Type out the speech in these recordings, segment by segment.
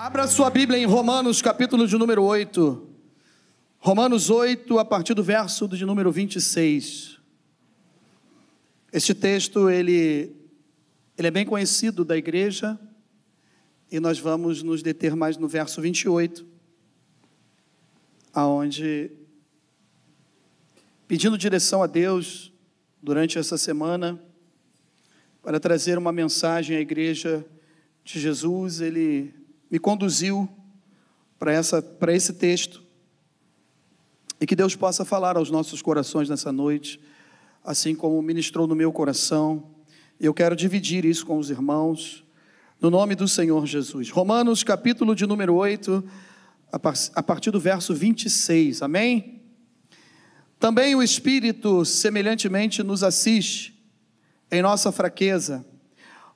Abra sua Bíblia em Romanos, capítulo de número 8. Romanos 8, a partir do verso de número 26. Este texto, ele, ele é bem conhecido da igreja, e nós vamos nos deter mais no verso 28, aonde, pedindo direção a Deus durante essa semana, para trazer uma mensagem à igreja de Jesus, ele me conduziu para, essa, para esse texto. E que Deus possa falar aos nossos corações nessa noite, assim como ministrou no meu coração. Eu quero dividir isso com os irmãos, no nome do Senhor Jesus. Romanos, capítulo de número 8, a partir do verso 26. Amém? Também o Espírito, semelhantemente, nos assiste em nossa fraqueza,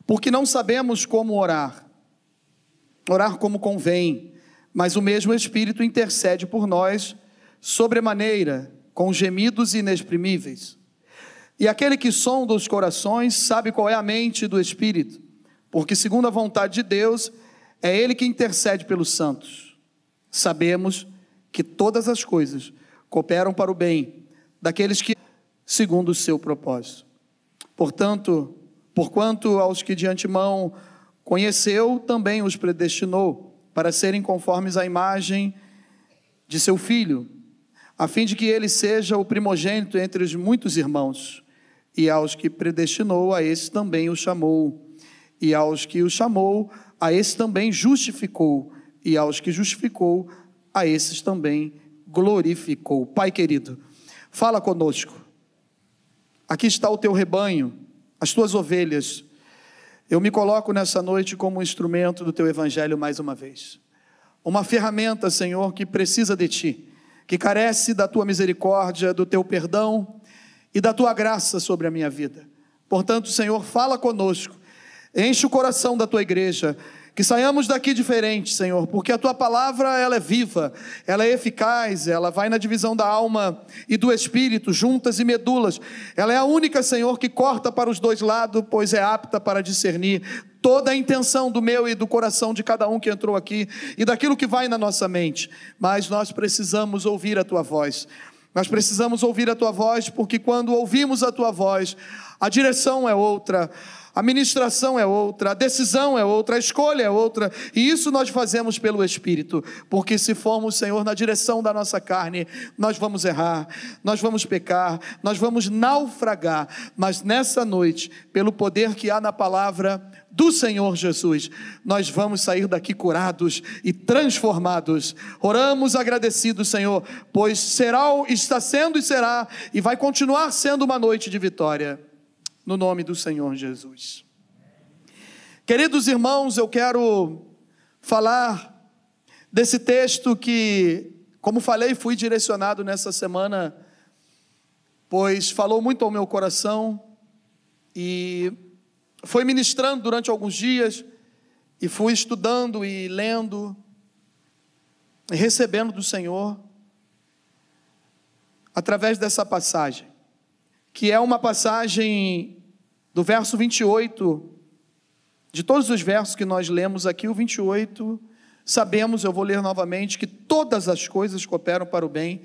porque não sabemos como orar orar como convém, mas o mesmo Espírito intercede por nós sobremaneira, com gemidos inexprimíveis. E aquele que sonda os corações sabe qual é a mente do Espírito, porque, segundo a vontade de Deus, é Ele que intercede pelos santos. Sabemos que todas as coisas cooperam para o bem daqueles que, segundo o seu propósito. Portanto, porquanto aos que de antemão Conheceu, também os predestinou para serem conformes à imagem de seu filho, a fim de que ele seja o primogênito entre os muitos irmãos. E aos que predestinou, a esse também o chamou. E aos que o chamou, a esse também justificou. E aos que justificou, a esses também glorificou. Pai querido, fala conosco. Aqui está o teu rebanho, as tuas ovelhas eu me coloco nessa noite como instrumento do teu evangelho mais uma vez. Uma ferramenta, Senhor, que precisa de ti, que carece da tua misericórdia, do teu perdão e da tua graça sobre a minha vida. Portanto, Senhor, fala conosco, enche o coração da tua igreja que saiamos daqui diferentes, Senhor, porque a tua palavra ela é viva, ela é eficaz, ela vai na divisão da alma e do espírito, juntas e medulas. Ela é a única, Senhor, que corta para os dois lados, pois é apta para discernir toda a intenção do meu e do coração de cada um que entrou aqui e daquilo que vai na nossa mente. Mas nós precisamos ouvir a tua voz. Nós precisamos ouvir a tua voz, porque quando ouvimos a tua voz, a direção é outra a ministração é outra, a decisão é outra, a escolha é outra, e isso nós fazemos pelo Espírito, porque se formos, Senhor, na direção da nossa carne, nós vamos errar, nós vamos pecar, nós vamos naufragar, mas nessa noite, pelo poder que há na palavra do Senhor Jesus, nós vamos sair daqui curados e transformados. Oramos agradecidos, Senhor, pois será, está sendo e será, e vai continuar sendo uma noite de vitória no nome do Senhor Jesus. Queridos irmãos, eu quero falar desse texto que, como falei, fui direcionado nessa semana, pois falou muito ao meu coração e foi ministrando durante alguns dias e fui estudando e lendo e recebendo do Senhor através dessa passagem que é uma passagem do verso 28, de todos os versos que nós lemos aqui, o 28, sabemos, eu vou ler novamente, que todas as coisas cooperam para o bem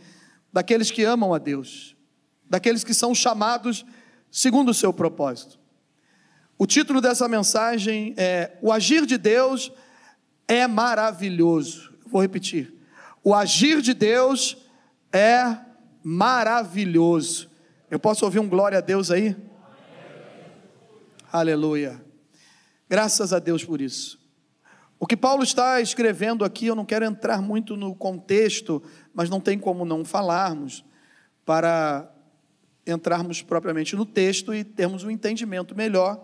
daqueles que amam a Deus, daqueles que são chamados segundo o seu propósito. O título dessa mensagem é O agir de Deus é maravilhoso. Vou repetir. O agir de Deus é maravilhoso. Eu posso ouvir um glória a Deus aí? Aleluia. Graças a Deus por isso. O que Paulo está escrevendo aqui, eu não quero entrar muito no contexto, mas não tem como não falarmos para entrarmos propriamente no texto e termos um entendimento melhor.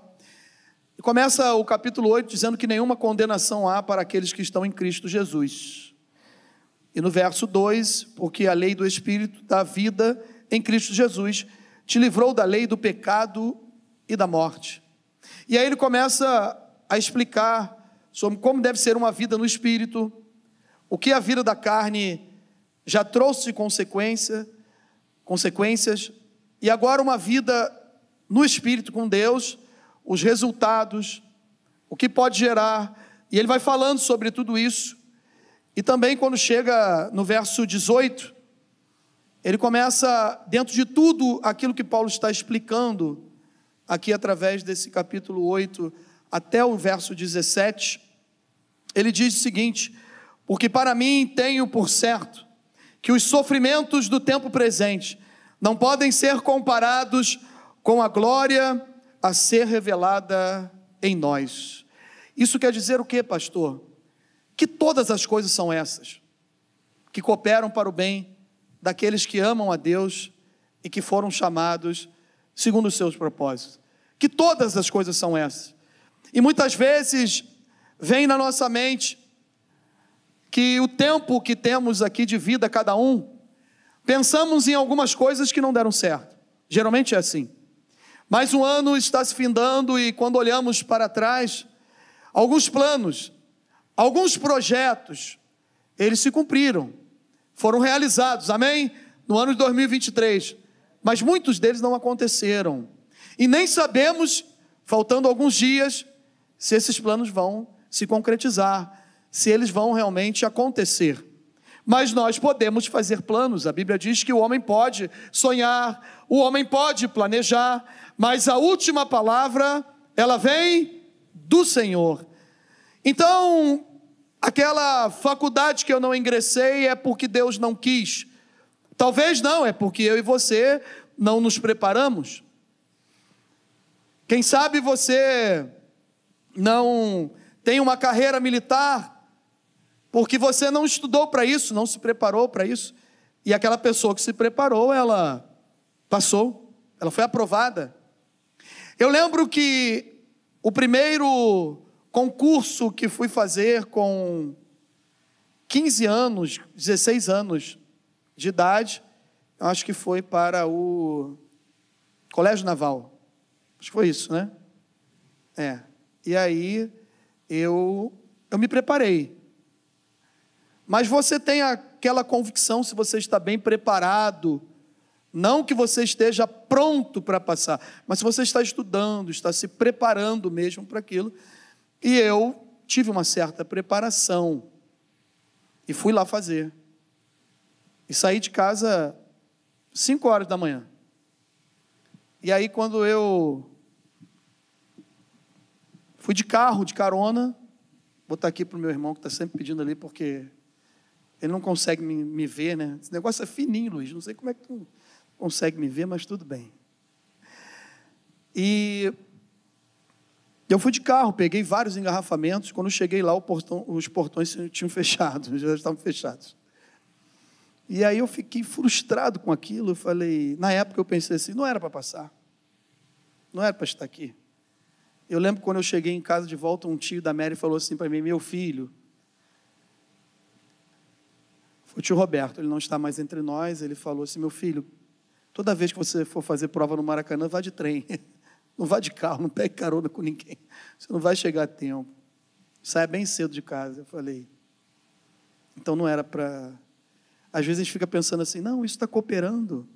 Começa o capítulo 8 dizendo que nenhuma condenação há para aqueles que estão em Cristo Jesus. E no verso 2, porque a lei do Espírito da vida em Cristo Jesus, te livrou da lei do pecado e da morte. E aí ele começa a explicar sobre como deve ser uma vida no espírito, o que a vida da carne já trouxe de consequência, consequências, e agora uma vida no espírito com Deus, os resultados, o que pode gerar E ele vai falando sobre tudo isso. E também quando chega no verso 18, ele começa, dentro de tudo aquilo que Paulo está explicando, aqui através desse capítulo 8 até o verso 17, ele diz o seguinte: Porque para mim tenho por certo que os sofrimentos do tempo presente não podem ser comparados com a glória a ser revelada em nós. Isso quer dizer o que, pastor? Que todas as coisas são essas, que cooperam para o bem daqueles que amam a Deus e que foram chamados segundo os seus propósitos. Que todas as coisas são essas. E muitas vezes vem na nossa mente que o tempo que temos aqui de vida cada um, pensamos em algumas coisas que não deram certo. Geralmente é assim. Mas um ano está se findando e quando olhamos para trás, alguns planos, alguns projetos, eles se cumpriram foram realizados, amém? No ano de 2023. Mas muitos deles não aconteceram. E nem sabemos, faltando alguns dias, se esses planos vão se concretizar, se eles vão realmente acontecer. Mas nós podemos fazer planos. A Bíblia diz que o homem pode sonhar, o homem pode planejar, mas a última palavra, ela vem do Senhor. Então, Aquela faculdade que eu não ingressei é porque Deus não quis. Talvez não, é porque eu e você não nos preparamos. Quem sabe você não tem uma carreira militar porque você não estudou para isso, não se preparou para isso. E aquela pessoa que se preparou, ela passou, ela foi aprovada. Eu lembro que o primeiro concurso que fui fazer com 15 anos, 16 anos de idade, acho que foi para o Colégio Naval. Acho que foi isso, né? É. E aí eu eu me preparei. Mas você tem aquela convicção se você está bem preparado, não que você esteja pronto para passar, mas se você está estudando, está se preparando mesmo para aquilo, e eu tive uma certa preparação e fui lá fazer. E saí de casa cinco horas da manhã. E aí quando eu fui de carro, de carona, vou botar aqui para o meu irmão que está sempre pedindo ali, porque ele não consegue me, me, ver, né? Esse negócio é fininho, Luiz. Não sei como é que tu consegue me ver, mas tudo bem. E eu fui de carro, peguei vários engarrafamentos. Quando cheguei lá, portão, os portões tinham fechado, já estavam fechados. E aí eu fiquei frustrado com aquilo. Eu falei, na época eu pensei assim, não era para passar, não era para estar aqui. Eu lembro quando eu cheguei em casa de volta, um tio da Mary falou assim para mim, meu filho, foi o tio Roberto, ele não está mais entre nós. Ele falou assim, meu filho, toda vez que você for fazer prova no Maracanã, vá de trem. Não vá de carro, não pegue carona com ninguém. Você não vai chegar a tempo. Saia bem cedo de casa. Eu falei. Então não era para. Às vezes a gente fica pensando assim, não, isso está cooperando.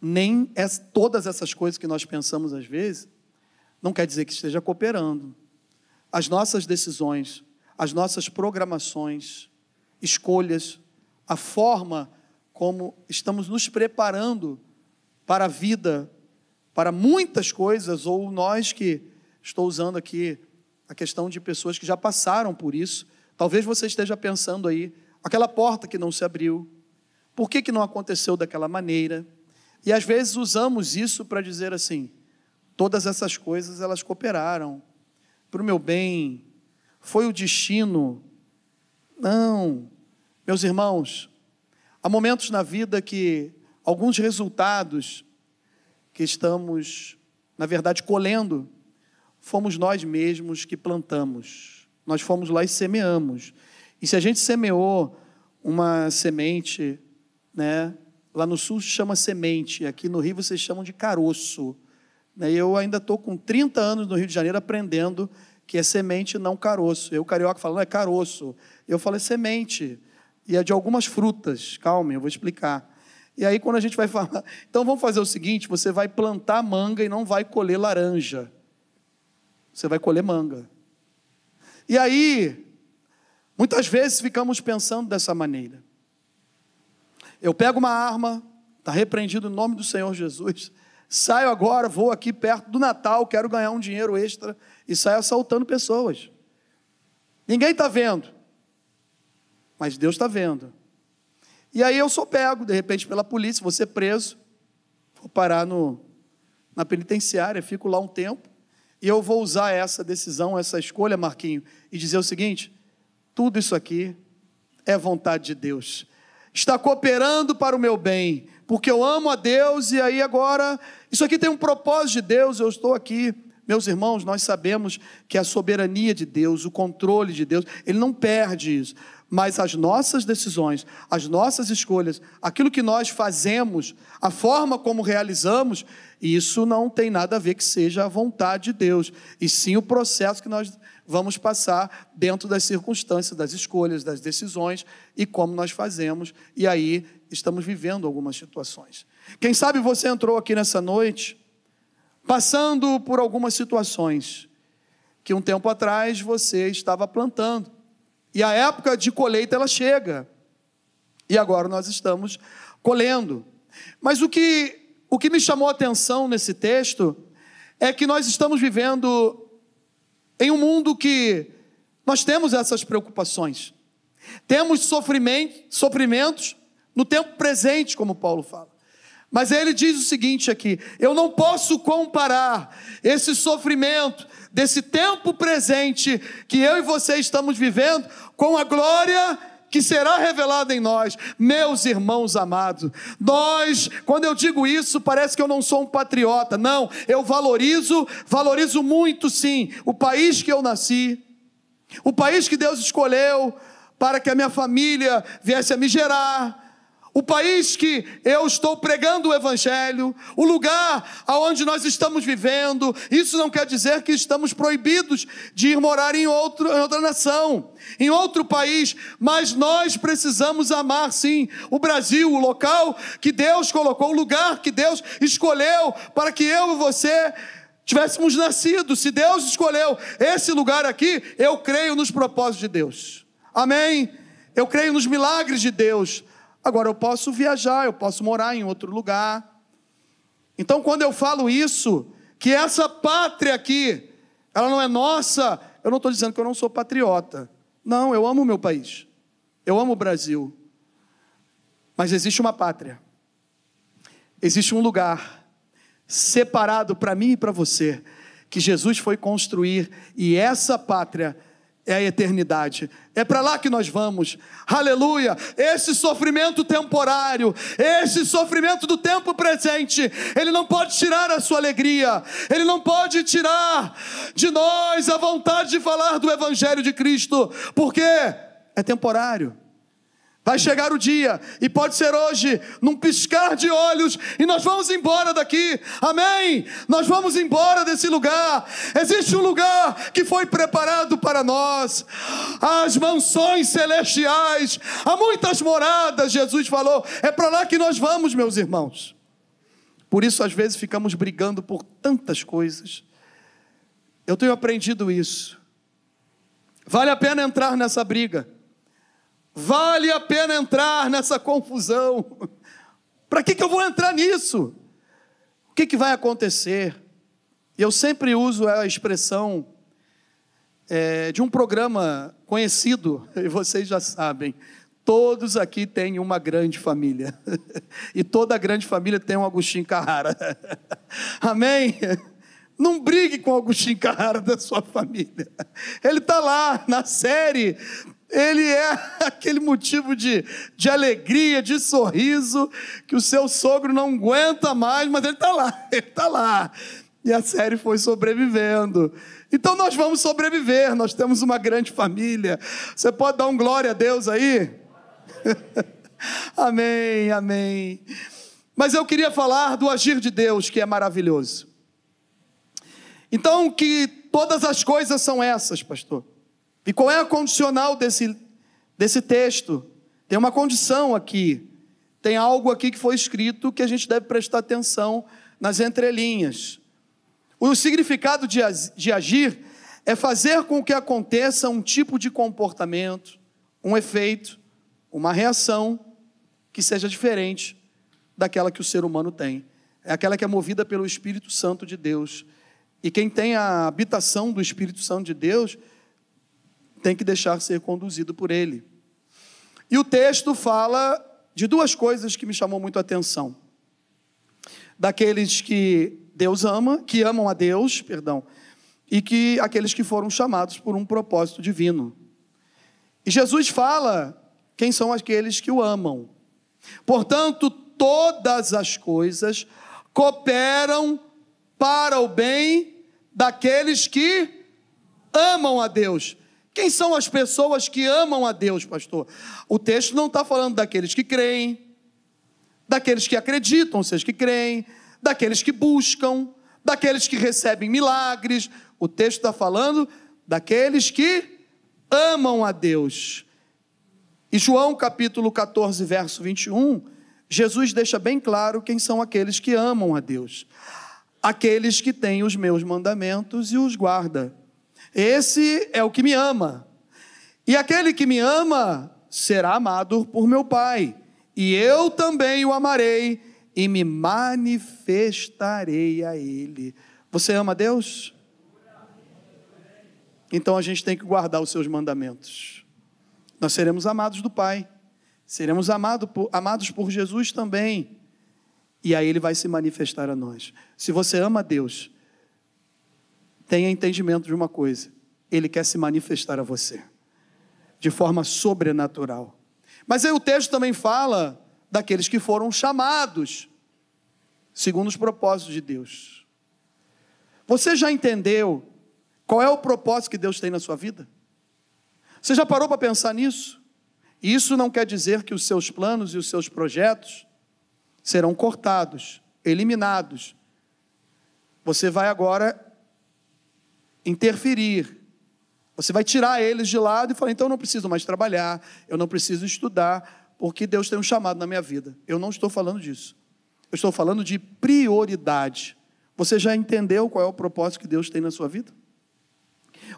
Nem é, todas essas coisas que nós pensamos às vezes, não quer dizer que esteja cooperando. As nossas decisões, as nossas programações, escolhas, a forma como estamos nos preparando para a vida para muitas coisas, ou nós que estou usando aqui a questão de pessoas que já passaram por isso. Talvez você esteja pensando aí, aquela porta que não se abriu, por que, que não aconteceu daquela maneira? E às vezes usamos isso para dizer assim: todas essas coisas elas cooperaram para o meu bem, foi o destino. Não, meus irmãos, há momentos na vida que alguns resultados que estamos, na verdade, colhendo, fomos nós mesmos que plantamos. Nós fomos lá e semeamos. E se a gente semeou uma semente, né? Lá no sul se chama semente, aqui no Rio vocês chamam de caroço. Né? Eu ainda estou com 30 anos no Rio de Janeiro aprendendo que é semente, não caroço. Eu, carioca, falando, é caroço. Eu falo, é semente. E é de algumas frutas. Calma, eu vou explicar. E aí, quando a gente vai falar, então vamos fazer o seguinte: você vai plantar manga e não vai colher laranja. Você vai colher manga. E aí, muitas vezes ficamos pensando dessa maneira. Eu pego uma arma, está repreendido em nome do Senhor Jesus, saio agora, vou aqui perto do Natal, quero ganhar um dinheiro extra e saio assaltando pessoas. Ninguém está vendo, mas Deus está vendo. E aí eu sou pego, de repente, pela polícia, vou ser preso, vou parar no, na penitenciária, fico lá um tempo, e eu vou usar essa decisão, essa escolha, Marquinho, e dizer o seguinte: tudo isso aqui é vontade de Deus, está cooperando para o meu bem, porque eu amo a Deus, e aí agora, isso aqui tem um propósito de Deus, eu estou aqui. Meus irmãos, nós sabemos que a soberania de Deus, o controle de Deus, Ele não perde isso mas as nossas decisões, as nossas escolhas, aquilo que nós fazemos, a forma como realizamos, isso não tem nada a ver que seja a vontade de Deus, e sim o processo que nós vamos passar dentro das circunstâncias, das escolhas, das decisões e como nós fazemos, e aí estamos vivendo algumas situações. Quem sabe você entrou aqui nessa noite passando por algumas situações que um tempo atrás você estava plantando e a época de colheita ela chega. E agora nós estamos colhendo. Mas o que, o que me chamou a atenção nesse texto é que nós estamos vivendo em um mundo que nós temos essas preocupações. Temos sofrimento, sofrimentos no tempo presente, como Paulo fala. Mas ele diz o seguinte aqui: eu não posso comparar esse sofrimento, desse tempo presente que eu e você estamos vivendo com a glória que será revelada em nós, meus irmãos amados. Nós, quando eu digo isso, parece que eu não sou um patriota. Não, eu valorizo, valorizo muito sim, o país que eu nasci, o país que Deus escolheu para que a minha família viesse a me gerar o país que eu estou pregando o Evangelho, o lugar aonde nós estamos vivendo, isso não quer dizer que estamos proibidos de ir morar em, outro, em outra nação, em outro país, mas nós precisamos amar sim o Brasil, o local que Deus colocou, o lugar que Deus escolheu para que eu e você tivéssemos nascido. Se Deus escolheu esse lugar aqui, eu creio nos propósitos de Deus. Amém? Eu creio nos milagres de Deus. Agora eu posso viajar, eu posso morar em outro lugar. Então, quando eu falo isso, que essa pátria aqui, ela não é nossa, eu não estou dizendo que eu não sou patriota. Não, eu amo o meu país. Eu amo o Brasil. Mas existe uma pátria. Existe um lugar separado para mim e para você, que Jesus foi construir, e essa pátria é a eternidade. É para lá que nós vamos. Aleluia! Esse sofrimento temporário, esse sofrimento do tempo presente, ele não pode tirar a sua alegria. Ele não pode tirar de nós a vontade de falar do evangelho de Cristo, porque é temporário. Vai chegar o dia, e pode ser hoje, num piscar de olhos, e nós vamos embora daqui, amém? Nós vamos embora desse lugar. Existe um lugar que foi preparado para nós, as mansões celestiais, há muitas moradas, Jesus falou, é para lá que nós vamos, meus irmãos. Por isso, às vezes, ficamos brigando por tantas coisas. Eu tenho aprendido isso. Vale a pena entrar nessa briga Vale a pena entrar nessa confusão. Para que, que eu vou entrar nisso? O que, que vai acontecer? Eu sempre uso a expressão é, de um programa conhecido, e vocês já sabem. Todos aqui têm uma grande família. E toda grande família tem um Agostinho Carrara. Amém? Não brigue com o Agostinho Carrara da sua família. Ele está lá na série, ele é aquele motivo de, de alegria, de sorriso, que o seu sogro não aguenta mais, mas ele está lá, ele está lá. E a série foi sobrevivendo. Então nós vamos sobreviver, nós temos uma grande família. Você pode dar um glória a Deus aí? amém, amém. Mas eu queria falar do agir de Deus, que é maravilhoso. Então, que todas as coisas são essas, pastor. E qual é a condicional desse, desse texto? Tem uma condição aqui. Tem algo aqui que foi escrito que a gente deve prestar atenção nas entrelinhas. O significado de, de agir é fazer com que aconteça um tipo de comportamento, um efeito, uma reação que seja diferente daquela que o ser humano tem. É aquela que é movida pelo Espírito Santo de Deus. E quem tem a habitação do Espírito Santo de Deus tem que deixar ser conduzido por ele. E o texto fala de duas coisas que me chamou muito a atenção. Daqueles que Deus ama, que amam a Deus, perdão, e que aqueles que foram chamados por um propósito divino. E Jesus fala quem são aqueles que o amam. Portanto, todas as coisas cooperam para o bem daqueles que amam a Deus. Quem são as pessoas que amam a Deus, pastor? O texto não está falando daqueles que creem, daqueles que acreditam, ou seja, que creem, daqueles que buscam, daqueles que recebem milagres. O texto está falando daqueles que amam a Deus. E João capítulo 14, verso 21, Jesus deixa bem claro quem são aqueles que amam a Deus. Aqueles que têm os meus mandamentos e os guarda. Esse é o que me ama. E aquele que me ama será amado por meu Pai. E eu também o amarei e me manifestarei a Ele. Você ama Deus? Então a gente tem que guardar os seus mandamentos. Nós seremos amados do Pai, seremos amado por, amados por Jesus também. E aí Ele vai se manifestar a nós. Se você ama Deus, tenha entendimento de uma coisa: Ele quer se manifestar a você, de forma sobrenatural. Mas aí o texto também fala daqueles que foram chamados, segundo os propósitos de Deus. Você já entendeu qual é o propósito que Deus tem na sua vida? Você já parou para pensar nisso? Isso não quer dizer que os seus planos e os seus projetos serão cortados, eliminados. Você vai agora interferir. Você vai tirar eles de lado e falar: então eu não preciso mais trabalhar, eu não preciso estudar, porque Deus tem um chamado na minha vida. Eu não estou falando disso. Eu estou falando de prioridade. Você já entendeu qual é o propósito que Deus tem na sua vida?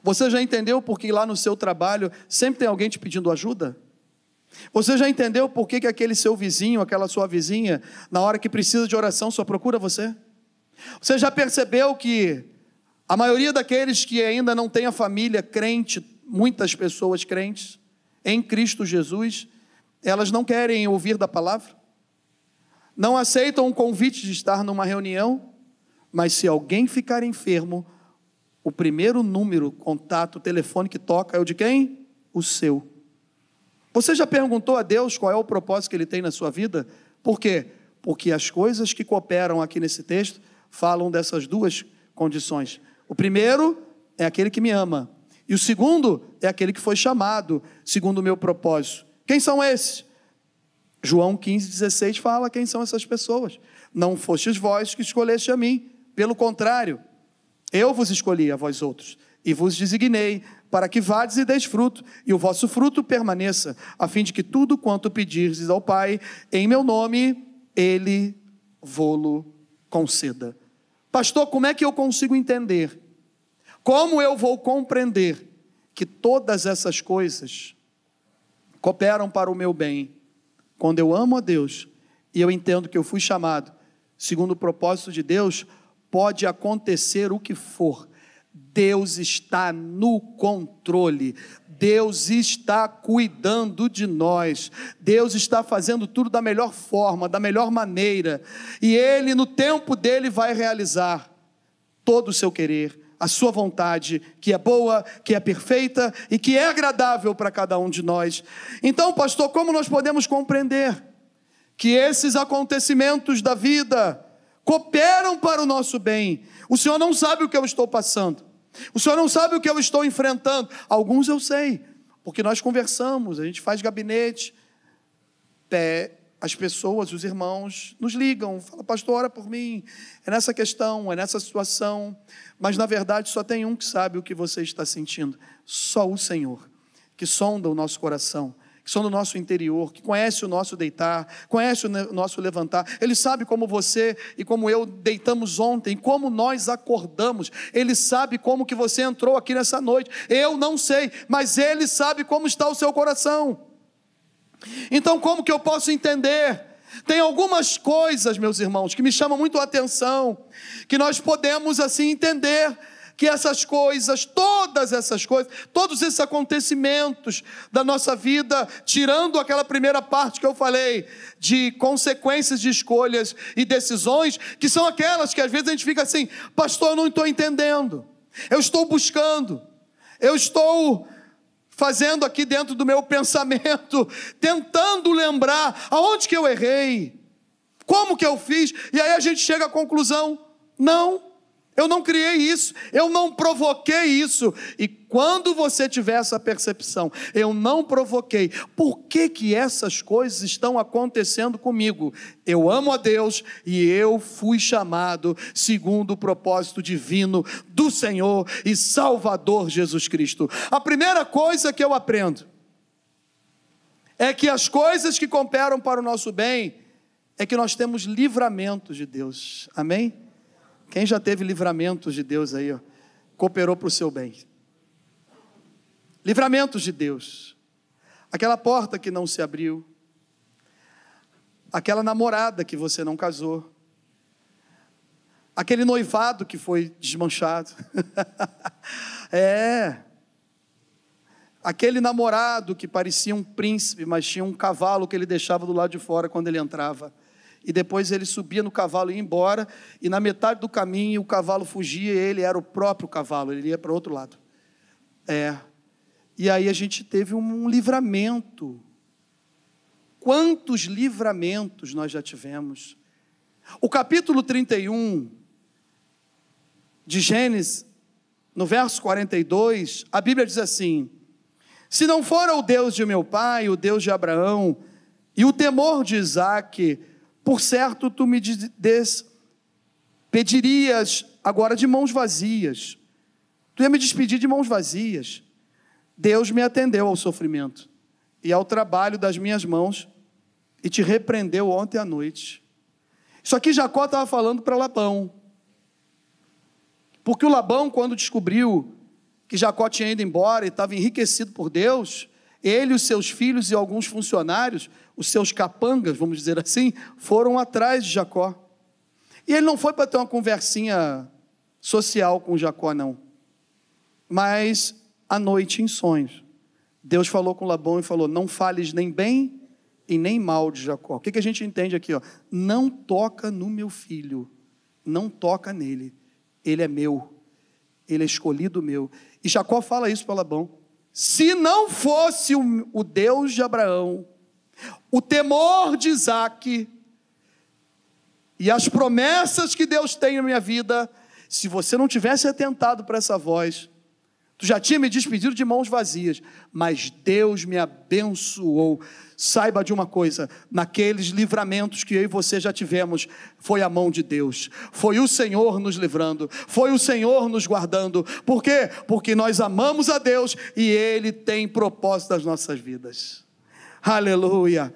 Você já entendeu por que lá no seu trabalho sempre tem alguém te pedindo ajuda? Você já entendeu por que, que aquele seu vizinho, aquela sua vizinha, na hora que precisa de oração, só procura você? Você já percebeu que a maioria daqueles que ainda não tem a família crente, muitas pessoas crentes em Cristo Jesus, elas não querem ouvir da palavra, não aceitam o convite de estar numa reunião, mas se alguém ficar enfermo, o primeiro número, contato, telefone que toca é o de quem? O seu. Você já perguntou a Deus qual é o propósito que Ele tem na sua vida? Por quê? Porque as coisas que cooperam aqui nesse texto falam dessas duas condições. O primeiro é aquele que me ama. E o segundo é aquele que foi chamado, segundo o meu propósito. Quem são esses? João 15, 16 fala quem são essas pessoas. Não fostes vós que escolheste a mim, pelo contrário, eu vos escolhi a vós outros e vos designei para que vades e deis fruto, e o vosso fruto permaneça, a fim de que tudo quanto pedirdes ao Pai, em meu nome, Ele vô-lo conceda. Pastor, como é que eu consigo entender? Como eu vou compreender que todas essas coisas cooperam para o meu bem? Quando eu amo a Deus e eu entendo que eu fui chamado? Segundo o propósito de Deus, pode acontecer o que for, Deus está no controle, Deus está cuidando de nós, Deus está fazendo tudo da melhor forma, da melhor maneira, e Ele, no tempo dele, vai realizar todo o seu querer, a sua vontade, que é boa, que é perfeita e que é agradável para cada um de nós. Então, pastor, como nós podemos compreender que esses acontecimentos da vida cooperam para o nosso bem? O Senhor não sabe o que eu estou passando. O Senhor não sabe o que eu estou enfrentando. Alguns eu sei, porque nós conversamos, a gente faz gabinete. As pessoas, os irmãos, nos ligam, fala, pastor, ora por mim. É nessa questão, é nessa situação. Mas na verdade só tem um que sabe o que você está sentindo: só o Senhor, que sonda o nosso coração, que do nosso interior, que conhece o nosso deitar, conhece o nosso levantar. Ele sabe como você e como eu deitamos ontem, como nós acordamos. Ele sabe como que você entrou aqui nessa noite. Eu não sei, mas ele sabe como está o seu coração. Então, como que eu posso entender? Tem algumas coisas, meus irmãos, que me chamam muito a atenção, que nós podemos assim entender que essas coisas, todas essas coisas, todos esses acontecimentos da nossa vida, tirando aquela primeira parte que eu falei, de consequências de escolhas e decisões, que são aquelas que às vezes a gente fica assim, pastor, eu não estou entendendo, eu estou buscando, eu estou fazendo aqui dentro do meu pensamento, tentando lembrar aonde que eu errei, como que eu fiz, e aí a gente chega à conclusão: não, eu não criei isso, eu não provoquei isso. E quando você tiver essa percepção, eu não provoquei, por que que essas coisas estão acontecendo comigo? Eu amo a Deus e eu fui chamado segundo o propósito divino do Senhor e Salvador Jesus Cristo. A primeira coisa que eu aprendo é que as coisas que cooperam para o nosso bem é que nós temos livramento de Deus. Amém? Quem já teve livramentos de Deus aí, ó, cooperou para o seu bem. Livramentos de Deus. Aquela porta que não se abriu. Aquela namorada que você não casou. Aquele noivado que foi desmanchado. é. Aquele namorado que parecia um príncipe, mas tinha um cavalo que ele deixava do lado de fora quando ele entrava e depois ele subia no cavalo e ia embora, e na metade do caminho o cavalo fugia, e ele era o próprio cavalo, ele ia para o outro lado. É. E aí a gente teve um livramento. Quantos livramentos nós já tivemos? O capítulo 31 de Gênesis, no verso 42, a Bíblia diz assim: Se não for o Deus de meu pai, o Deus de Abraão, e o temor de Isaac, por certo, tu me despedirias agora de mãos vazias. Tu ia me despedir de mãos vazias. Deus me atendeu ao sofrimento e ao trabalho das minhas mãos e te repreendeu ontem à noite. Isso aqui Jacó estava falando para Labão. Porque o Labão, quando descobriu que Jacó tinha ido embora e estava enriquecido por Deus, ele, os seus filhos e alguns funcionários, os seus capangas, vamos dizer assim, foram atrás de Jacó. E ele não foi para ter uma conversinha social com Jacó, não. Mas à noite, em sonhos, Deus falou com Labão e falou: Não fales nem bem e nem mal de Jacó. O que, a gente entende aqui? Não toca no meu filho, não toca nele. Ele é meu, ele é escolhido meu. E Jacó fala isso para Labão. Se não fosse o, Deus de Abraão, o temor de Isaac e as promessas que Deus tem na minha vida, se você não tivesse atentado para essa voz, já tinha me despedido de mãos vazias, mas Deus me abençoou. Saiba de uma coisa: naqueles livramentos que eu e você já tivemos, foi a mão de Deus, foi o Senhor nos livrando, foi o Senhor nos guardando. Por quê? Porque nós amamos a Deus e Ele tem propósito das nossas vidas. Aleluia.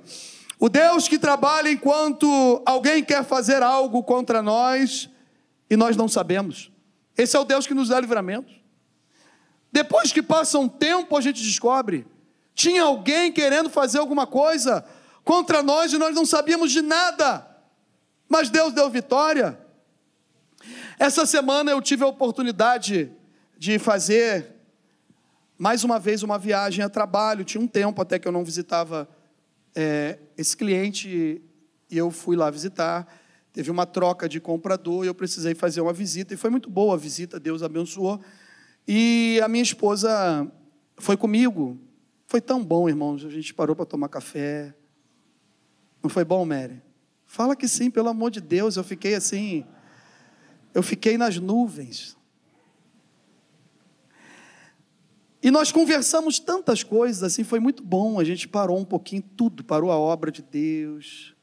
O Deus que trabalha enquanto alguém quer fazer algo contra nós e nós não sabemos. Esse é o Deus que nos dá livramento. Depois que passa um tempo, a gente descobre tinha alguém querendo fazer alguma coisa contra nós e nós não sabíamos de nada, mas Deus deu vitória. Essa semana eu tive a oportunidade de fazer mais uma vez uma viagem a trabalho. Tinha um tempo até que eu não visitava é, esse cliente e eu fui lá visitar. Teve uma troca de comprador e eu precisei fazer uma visita e foi muito boa a visita. Deus abençoou. E a minha esposa foi comigo foi tão bom, irmãos. A gente parou para tomar café. Não foi bom, Mary? Fala que sim, pelo amor de Deus. Eu fiquei assim. Eu fiquei nas nuvens. E nós conversamos tantas coisas, assim, foi muito bom. A gente parou um pouquinho, tudo, parou a obra de Deus.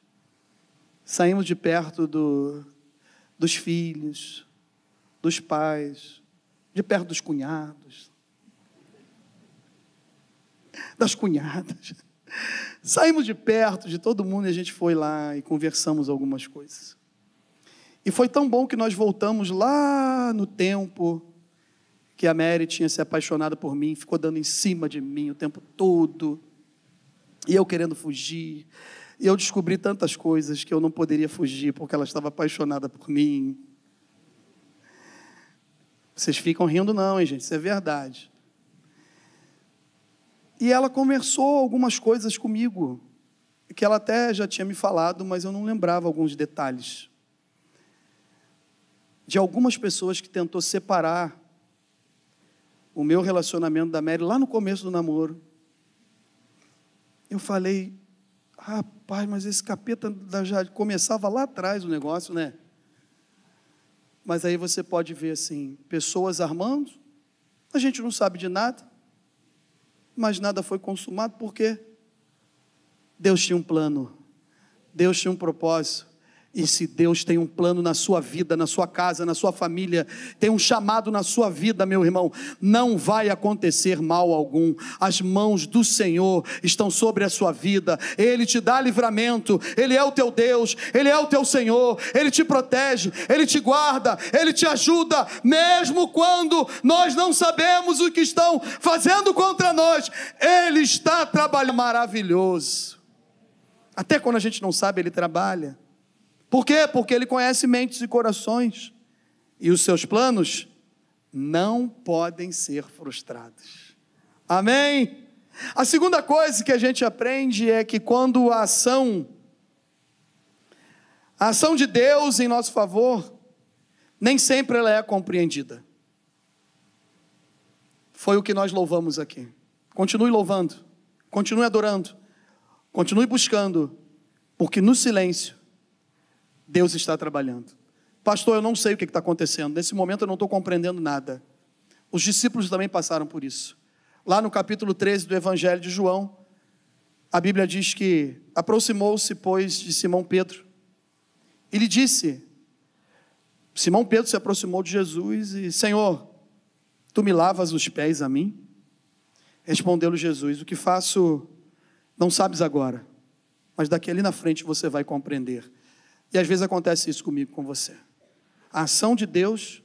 Saímos de perto do, dos filhos, dos pais, de perto dos cunhados, das cunhadas. Saímos de perto de todo mundo e a gente foi lá e conversamos algumas coisas. E foi tão bom que nós voltamos lá no tempo que a Mary tinha se apaixonado por mim, ficou dando em cima de mim o tempo todo, e eu querendo fugir. E eu descobri tantas coisas que eu não poderia fugir porque ela estava apaixonada por mim. Vocês ficam rindo, não, hein, gente? Isso é verdade. E ela conversou algumas coisas comigo, que ela até já tinha me falado, mas eu não lembrava alguns detalhes. De algumas pessoas que tentou separar o meu relacionamento da Mary lá no começo do namoro. Eu falei, rapaz, mas esse capeta já começava lá atrás o negócio, né? Mas aí você pode ver assim, pessoas armando, a gente não sabe de nada, mas nada foi consumado, porque Deus tinha um plano, Deus tinha um propósito. E se Deus tem um plano na sua vida, na sua casa, na sua família, tem um chamado na sua vida, meu irmão, não vai acontecer mal algum. As mãos do Senhor estão sobre a sua vida. Ele te dá livramento, ele é o teu Deus, ele é o teu Senhor, ele te protege, ele te guarda, ele te ajuda, mesmo quando nós não sabemos o que estão fazendo contra nós. Ele está trabalhando maravilhoso. Até quando a gente não sabe, ele trabalha. Por quê? Porque ele conhece mentes e corações. E os seus planos não podem ser frustrados. Amém? A segunda coisa que a gente aprende é que quando a ação, a ação de Deus em nosso favor, nem sempre ela é compreendida. Foi o que nós louvamos aqui. Continue louvando, continue adorando, continue buscando, porque no silêncio Deus está trabalhando. Pastor, eu não sei o que está acontecendo. Nesse momento eu não estou compreendendo nada. Os discípulos também passaram por isso. Lá no capítulo 13 do Evangelho de João, a Bíblia diz que aproximou-se, pois, de Simão Pedro. E lhe disse: Simão Pedro se aproximou de Jesus e, Senhor, tu me lavas os pés a mim? Respondeu-lhe Jesus: O que faço não sabes agora, mas daqui ali na frente você vai compreender. E às vezes acontece isso comigo, com você. A ação de Deus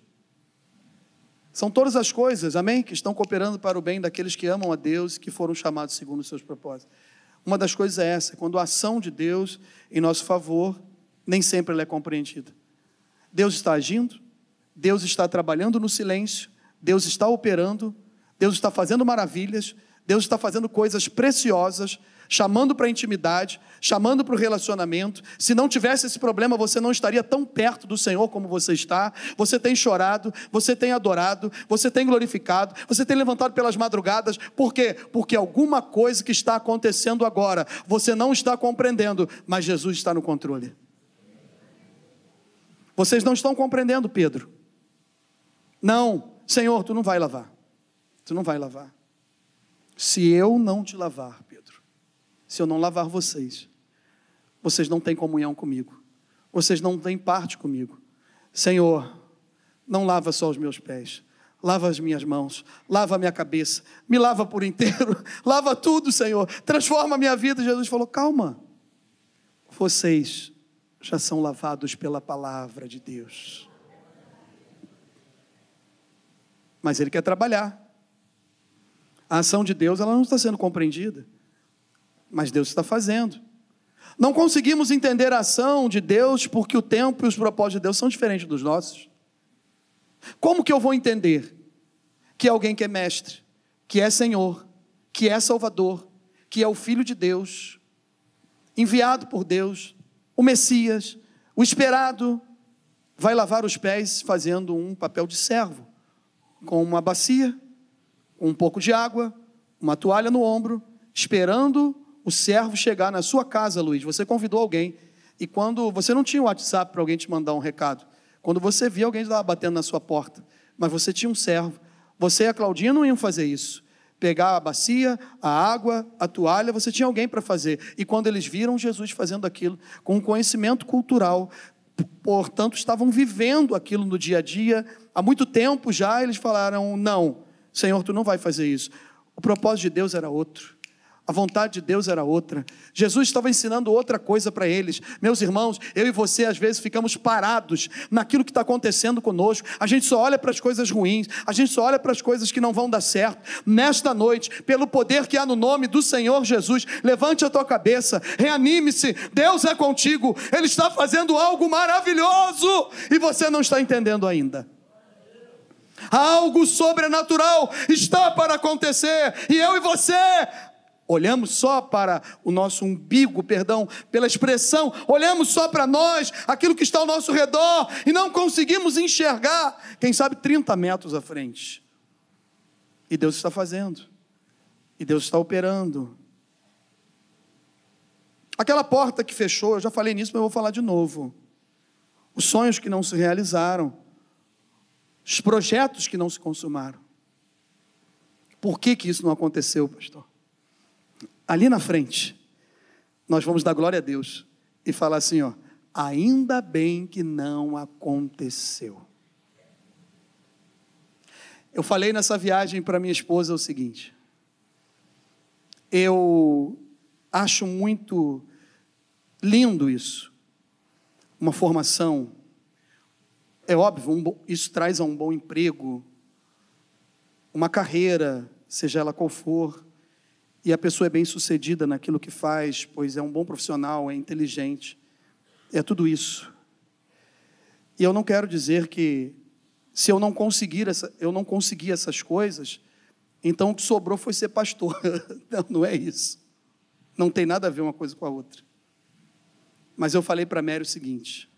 são todas as coisas, amém? Que estão cooperando para o bem daqueles que amam a Deus e que foram chamados segundo os seus propósitos. Uma das coisas é essa, quando a ação de Deus em nosso favor, nem sempre ela é compreendida. Deus está agindo, Deus está trabalhando no silêncio, Deus está operando, Deus está fazendo maravilhas, Deus está fazendo coisas preciosas, chamando para a intimidade, chamando para o relacionamento. Se não tivesse esse problema, você não estaria tão perto do Senhor como você está. Você tem chorado, você tem adorado, você tem glorificado, você tem levantado pelas madrugadas. Por quê? Porque alguma coisa que está acontecendo agora, você não está compreendendo, mas Jesus está no controle. Vocês não estão compreendendo, Pedro. Não, Senhor, tu não vai lavar. Tu não vai lavar. Se eu não te lavar, se eu não lavar vocês, vocês não têm comunhão comigo, vocês não têm parte comigo. Senhor, não lava só os meus pés, lava as minhas mãos, lava a minha cabeça, me lava por inteiro, lava tudo, Senhor, transforma a minha vida. Jesus falou: calma, vocês já são lavados pela palavra de Deus. Mas Ele quer trabalhar. A ação de Deus ela não está sendo compreendida mas Deus está fazendo. Não conseguimos entender a ação de Deus porque o tempo e os propósitos de Deus são diferentes dos nossos. Como que eu vou entender que alguém que é mestre, que é Senhor, que é Salvador, que é o Filho de Deus, enviado por Deus, o Messias, o esperado, vai lavar os pés fazendo um papel de servo, com uma bacia, um pouco de água, uma toalha no ombro, esperando o servo chegar na sua casa, Luiz, você convidou alguém, e quando você não tinha o WhatsApp para alguém te mandar um recado, quando você via alguém estava batendo na sua porta, mas você tinha um servo, você e a Claudinha não iam fazer isso. Pegar a bacia, a água, a toalha, você tinha alguém para fazer. E quando eles viram Jesus fazendo aquilo, com um conhecimento cultural, portanto, estavam vivendo aquilo no dia a dia, há muito tempo já, eles falaram: não, Senhor, tu não vai fazer isso. O propósito de Deus era outro. A vontade de Deus era outra. Jesus estava ensinando outra coisa para eles. Meus irmãos, eu e você às vezes ficamos parados naquilo que está acontecendo conosco. A gente só olha para as coisas ruins, a gente só olha para as coisas que não vão dar certo. Nesta noite, pelo poder que há no nome do Senhor Jesus, levante a tua cabeça, reanime-se. Deus é contigo, Ele está fazendo algo maravilhoso e você não está entendendo ainda. Algo sobrenatural está para acontecer, e eu e você olhamos só para o nosso umbigo, perdão, pela expressão, olhamos só para nós, aquilo que está ao nosso redor, e não conseguimos enxergar, quem sabe 30 metros à frente. E Deus está fazendo, e Deus está operando. Aquela porta que fechou, eu já falei nisso, mas eu vou falar de novo. Os sonhos que não se realizaram, os projetos que não se consumaram. Por que, que isso não aconteceu, pastor? Ali na frente, nós vamos dar glória a Deus e falar assim, ó, ainda bem que não aconteceu. Eu falei nessa viagem para minha esposa o seguinte: eu acho muito lindo isso, uma formação. É óbvio, um, isso traz a um bom emprego, uma carreira, seja ela qual for e a pessoa é bem sucedida naquilo que faz, pois é um bom profissional, é inteligente, é tudo isso. E eu não quero dizer que se eu não conseguir essa, eu não conseguir essas coisas, então o que sobrou foi ser pastor. não, não é isso. Não tem nada a ver uma coisa com a outra. Mas eu falei para Mary o seguinte: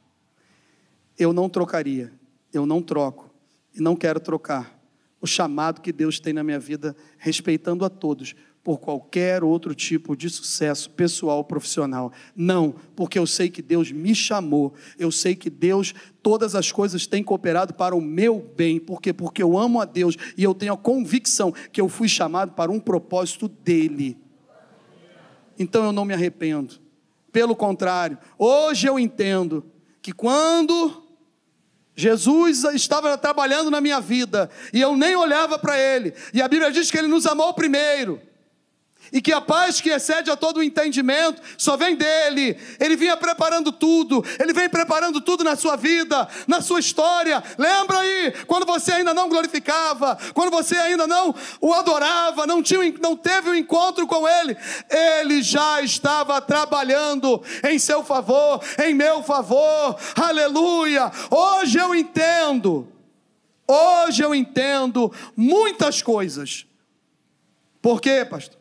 eu não trocaria, eu não troco e não quero trocar o chamado que Deus tem na minha vida, respeitando a todos, por qualquer outro tipo de sucesso pessoal ou profissional. Não, porque eu sei que Deus me chamou, eu sei que Deus, todas as coisas têm cooperado para o meu bem, porque porque eu amo a Deus e eu tenho a convicção que eu fui chamado para um propósito dele. Então eu não me arrependo. Pelo contrário, hoje eu entendo que quando Jesus estava trabalhando na minha vida e eu nem olhava para ele, e a Bíblia diz que ele nos amou primeiro e que a paz que excede a todo o entendimento só vem dele. Ele vinha preparando tudo, ele vem preparando tudo na sua vida, na sua história. Lembra aí, quando você ainda não glorificava, quando você ainda não o adorava, não, tinha, não teve um encontro com ele, ele já estava trabalhando em seu favor, em meu favor. Aleluia! Hoje eu entendo. Hoje eu entendo muitas coisas. Por quê, pastor?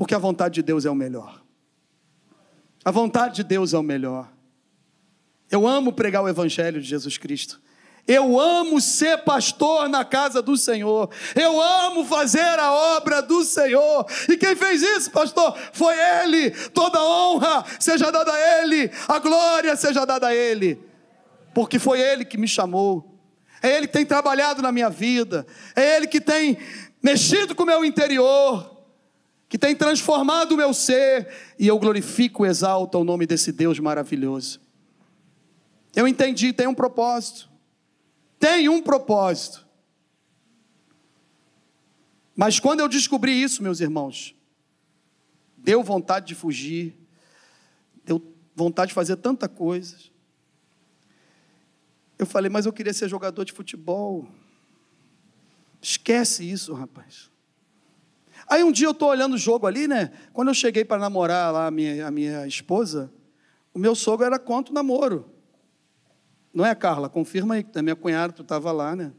Porque a vontade de Deus é o melhor. A vontade de Deus é o melhor. Eu amo pregar o Evangelho de Jesus Cristo. Eu amo ser pastor na casa do Senhor. Eu amo fazer a obra do Senhor. E quem fez isso, pastor, foi Ele. Toda honra seja dada a Ele, a glória seja dada a Ele, porque foi Ele que me chamou. É Ele que tem trabalhado na minha vida. É Ele que tem mexido com o meu interior que tem transformado o meu ser, e eu glorifico exalto o nome desse Deus maravilhoso. Eu entendi, tem um propósito. Tem um propósito. Mas quando eu descobri isso, meus irmãos, deu vontade de fugir, deu vontade de fazer tanta coisa. Eu falei, mas eu queria ser jogador de futebol. Esquece isso, rapaz. Aí um dia eu estou olhando o jogo ali, né? Quando eu cheguei para namorar lá a minha, a minha esposa, o meu sogro era contra o namoro. Não é, Carla? Confirma aí, que minha cunhada, tu estava lá, né?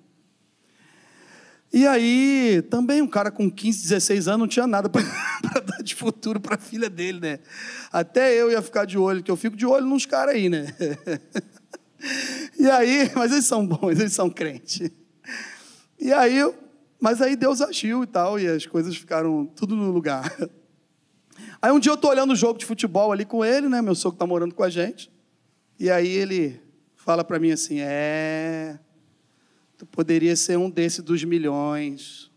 E aí, também um cara com 15, 16 anos não tinha nada para dar de futuro para a filha dele, né? Até eu ia ficar de olho, que eu fico de olho nos caras aí, né? e aí, mas eles são bons, eles são crentes. E aí, mas aí Deus agiu e tal, e as coisas ficaram tudo no lugar. Aí um dia eu estou olhando o jogo de futebol ali com ele, né? Meu sogro está morando com a gente. E aí ele fala para mim assim: É, tu poderia ser um desse dos milhões.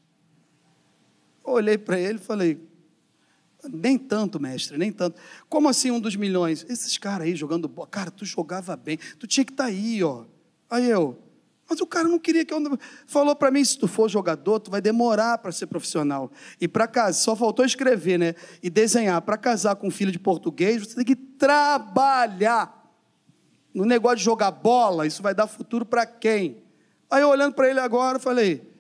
Eu olhei para ele e falei: Nem tanto, mestre, nem tanto. Como assim um dos milhões? Esses caras aí jogando bola. Cara, tu jogava bem, tu tinha que estar tá aí, ó. Aí eu, Mas o cara não queria que eu. Falou para mim: se tu for jogador, tu vai demorar para ser profissional. E para casar, só faltou escrever, né? E desenhar. Para casar com um filho de português, você tem que trabalhar. No negócio de jogar bola, isso vai dar futuro para quem? Aí eu olhando para ele agora, falei: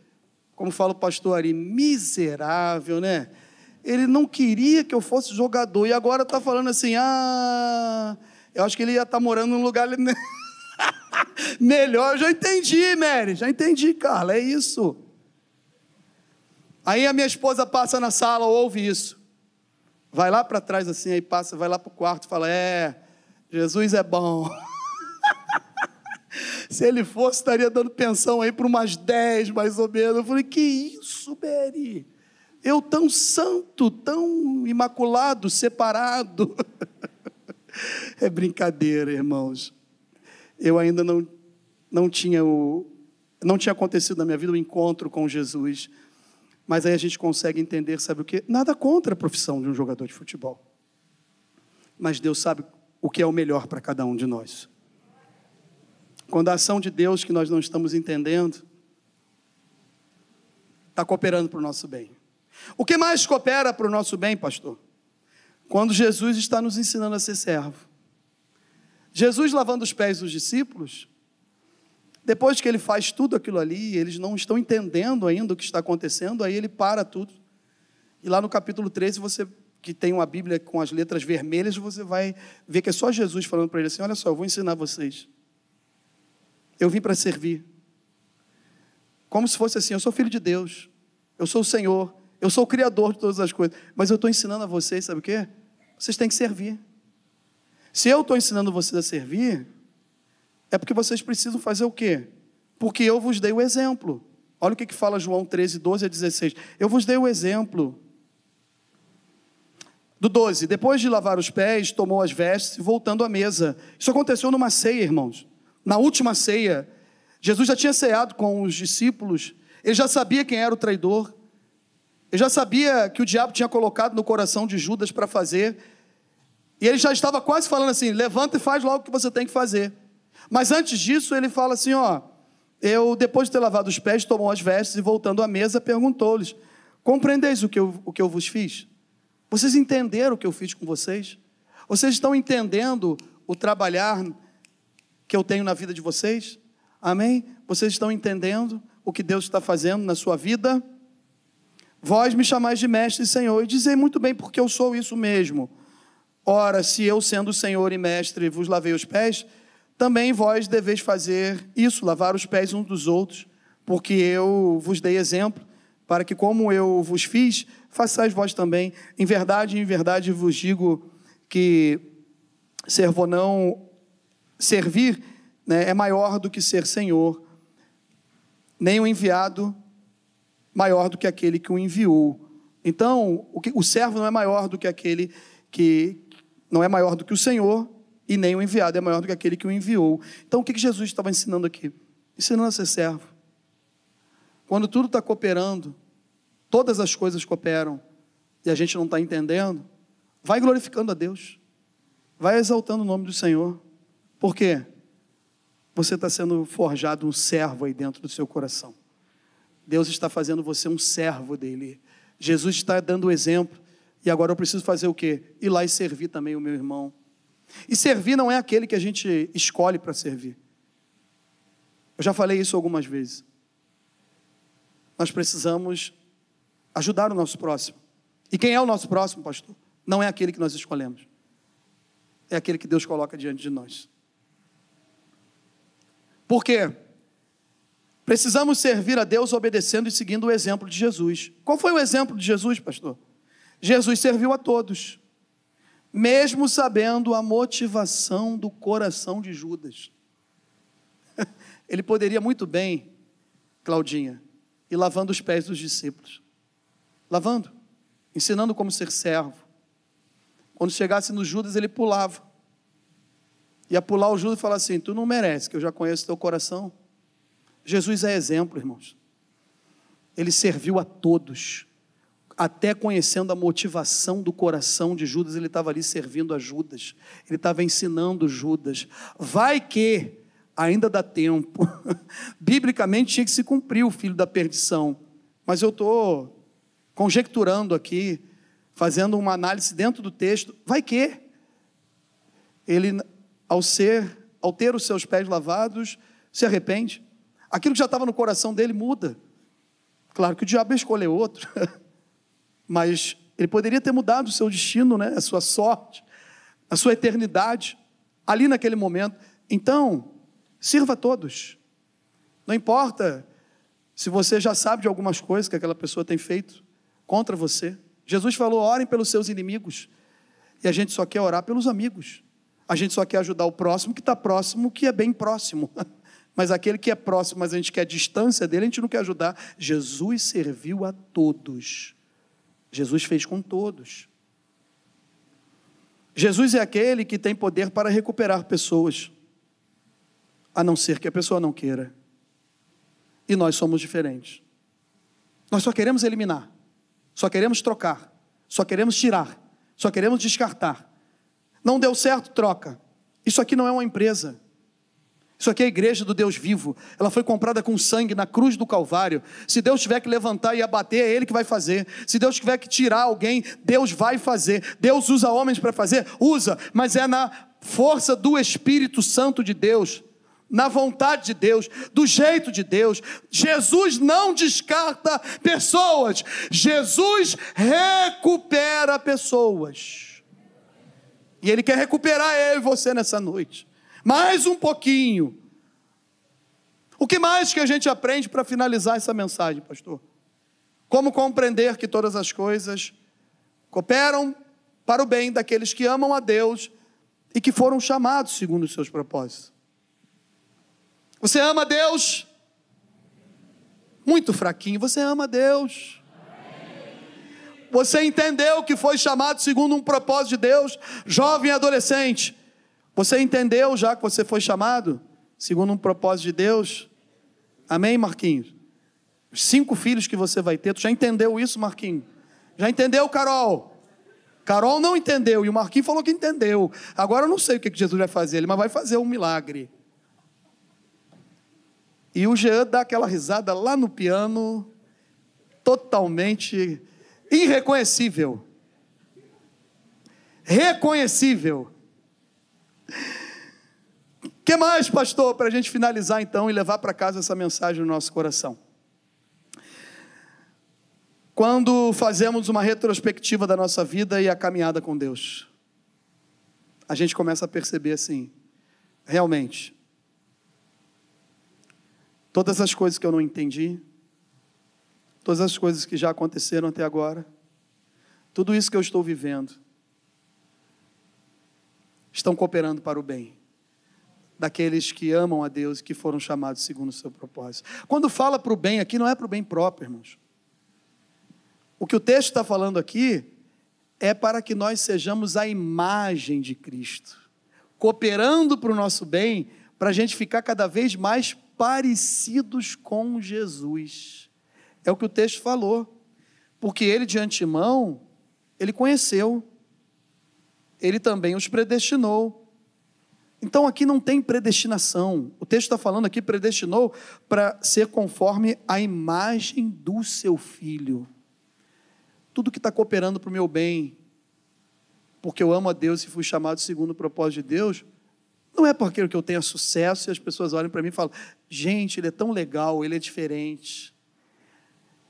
como fala o pastor Ari, miserável, né? Ele não queria que eu fosse jogador. E agora está falando assim: ah, eu acho que ele ia estar tá morando num lugar. Melhor, já entendi, Mary, já entendi, Carla, é isso. Aí a minha esposa passa na sala, ouve isso. Vai lá para trás assim, aí passa, vai lá para o quarto, fala: É, Jesus é bom. Se ele fosse, estaria dando pensão aí para umas 10, mais ou menos. Eu falei: Que isso, Mary? Eu tão santo, tão imaculado, separado. é brincadeira, irmãos eu ainda não, não tinha o não tinha acontecido na minha vida o encontro com Jesus. Mas aí a gente consegue entender, sabe o quê? Nada contra a profissão de um jogador de futebol. Mas Deus sabe o que é o melhor para cada um de nós. Quando a ação de Deus que nós não estamos entendendo está cooperando para o nosso bem. O que mais coopera para o nosso bem, pastor? Quando Jesus está nos ensinando a ser servo. Jesus lavando os pés dos discípulos, depois que ele faz tudo aquilo ali, eles não estão entendendo ainda o que está acontecendo, aí ele para tudo. E lá no capítulo 13, você que tem uma Bíblia com as letras vermelhas, você vai ver que é só Jesus falando para ele assim: Olha só, eu vou ensinar vocês. Eu vim para servir. Como se fosse assim: Eu sou filho de Deus, eu sou o Senhor, eu sou o Criador de todas as coisas, mas eu estou ensinando a vocês, sabe o quê? Vocês têm que servir. Se eu estou ensinando vocês a servir, é porque vocês precisam fazer o quê? Porque eu vos dei o exemplo. Olha o que, que fala João 13, 12 a 16. Eu vos dei o exemplo. Do 12, depois de lavar os pés, tomou as vestes e voltando à mesa. Isso aconteceu numa ceia, irmãos. Na última ceia, Jesus já tinha ceado com os discípulos, ele já sabia quem era o traidor, ele já sabia que o diabo tinha colocado no coração de Judas para fazer, e ele já estava quase falando assim: levanta e faz logo o que você tem que fazer. Mas antes disso, ele fala assim: ó, eu, depois de ter lavado os pés, tomou as vestes e voltando à mesa, perguntou-lhes: compreendeis o que, eu, o que eu vos fiz? Vocês entenderam o que eu fiz com vocês? Vocês estão entendendo o trabalhar que eu tenho na vida de vocês? Amém? Vocês estão entendendo o que Deus está fazendo na sua vida? Vós me chamais de mestre e senhor, e dizei muito bem, porque eu sou isso mesmo. Ora, se eu, sendo Senhor e Mestre, vos lavei os pés, também vós deveis fazer isso, lavar os pés uns dos outros, porque eu vos dei exemplo, para que, como eu vos fiz, façais vós também. Em verdade, em verdade vos digo que servo não servir né, é maior do que ser Senhor, nem o enviado maior do que aquele que o enviou. Então, o, que, o servo não é maior do que aquele que, não é maior do que o Senhor e nem o enviado é maior do que aquele que o enviou. Então, o que Jesus estava ensinando aqui? Ensinando a ser servo. Quando tudo está cooperando, todas as coisas cooperam e a gente não está entendendo, vai glorificando a Deus, vai exaltando o nome do Senhor. Por quê? Você está sendo forjado um servo aí dentro do seu coração. Deus está fazendo você um servo dele. Jesus está dando o exemplo. E agora eu preciso fazer o quê? Ir lá e servir também o meu irmão. E servir não é aquele que a gente escolhe para servir. Eu já falei isso algumas vezes. Nós precisamos ajudar o nosso próximo. E quem é o nosso próximo, pastor? Não é aquele que nós escolhemos. É aquele que Deus coloca diante de nós. Por quê? Precisamos servir a Deus obedecendo e seguindo o exemplo de Jesus. Qual foi o exemplo de Jesus, pastor? Jesus serviu a todos, mesmo sabendo a motivação do coração de Judas. Ele poderia muito bem, Claudinha, ir lavando os pés dos discípulos. Lavando, ensinando como ser servo. Quando chegasse no Judas, ele pulava. Ia pular o Judas e falar assim: Tu não merece, que eu já conheço teu coração. Jesus é exemplo, irmãos. Ele serviu a todos até conhecendo a motivação do coração de Judas, ele estava ali servindo a Judas, ele estava ensinando Judas. Vai que ainda dá tempo. Biblicamente tinha que se cumprir o filho da perdição. Mas eu estou conjecturando aqui, fazendo uma análise dentro do texto. Vai que ele, ao ser, ao ter os seus pés lavados, se arrepende. Aquilo que já estava no coração dele muda. Claro que o diabo escolheu outro, mas ele poderia ter mudado o seu destino, né? a sua sorte, a sua eternidade, ali naquele momento. Então, sirva a todos. Não importa se você já sabe de algumas coisas que aquela pessoa tem feito contra você. Jesus falou: orem pelos seus inimigos. E a gente só quer orar pelos amigos. A gente só quer ajudar o próximo que está próximo, que é bem próximo. Mas aquele que é próximo, mas a gente quer distância dele, a gente não quer ajudar. Jesus serviu a todos. Jesus fez com todos. Jesus é aquele que tem poder para recuperar pessoas, a não ser que a pessoa não queira. E nós somos diferentes. Nós só queremos eliminar, só queremos trocar, só queremos tirar, só queremos descartar. Não deu certo, troca. Isso aqui não é uma empresa. Isso aqui é a igreja do Deus vivo. Ela foi comprada com sangue na cruz do Calvário. Se Deus tiver que levantar e abater, é Ele que vai fazer. Se Deus tiver que tirar alguém, Deus vai fazer. Deus usa homens para fazer? Usa, mas é na força do Espírito Santo de Deus, na vontade de Deus, do jeito de Deus. Jesus não descarta pessoas, Jesus recupera pessoas. E Ele quer recuperar eu e você nessa noite. Mais um pouquinho. O que mais que a gente aprende para finalizar essa mensagem, pastor? Como compreender que todas as coisas cooperam para o bem daqueles que amam a Deus e que foram chamados segundo os seus propósitos. Você ama Deus? Muito fraquinho. Você ama Deus? Você entendeu que foi chamado segundo um propósito de Deus, jovem e adolescente? Você entendeu já que você foi chamado segundo um propósito de Deus? Amém, Marquinhos? Os cinco filhos que você vai ter, tu já entendeu isso, Marquinhos? Já entendeu, Carol? Carol não entendeu e o Marquinhos falou que entendeu. Agora eu não sei o que Jesus vai fazer, ele mas vai fazer um milagre. E o Jean dá aquela risada lá no piano, totalmente irreconhecível. Reconhecível que mais, pastor, para a gente finalizar então e levar para casa essa mensagem no nosso coração? Quando fazemos uma retrospectiva da nossa vida e a caminhada com Deus, a gente começa a perceber assim, realmente, todas as coisas que eu não entendi, todas as coisas que já aconteceram até agora, tudo isso que eu estou vivendo, estão cooperando para o bem daqueles que amam a Deus e que foram chamados segundo o seu propósito. Quando fala para o bem aqui, não é para o bem próprio, irmãos. O que o texto está falando aqui é para que nós sejamos a imagem de Cristo, cooperando para o nosso bem, para a gente ficar cada vez mais parecidos com Jesus. É o que o texto falou, porque ele de antemão, ele conheceu ele também os predestinou. Então aqui não tem predestinação. O texto está falando aqui, predestinou para ser conforme a imagem do seu filho. Tudo que está cooperando para o meu bem, porque eu amo a Deus e fui chamado segundo o propósito de Deus, não é porque eu tenha sucesso e as pessoas olham para mim e falam: gente, ele é tão legal, ele é diferente.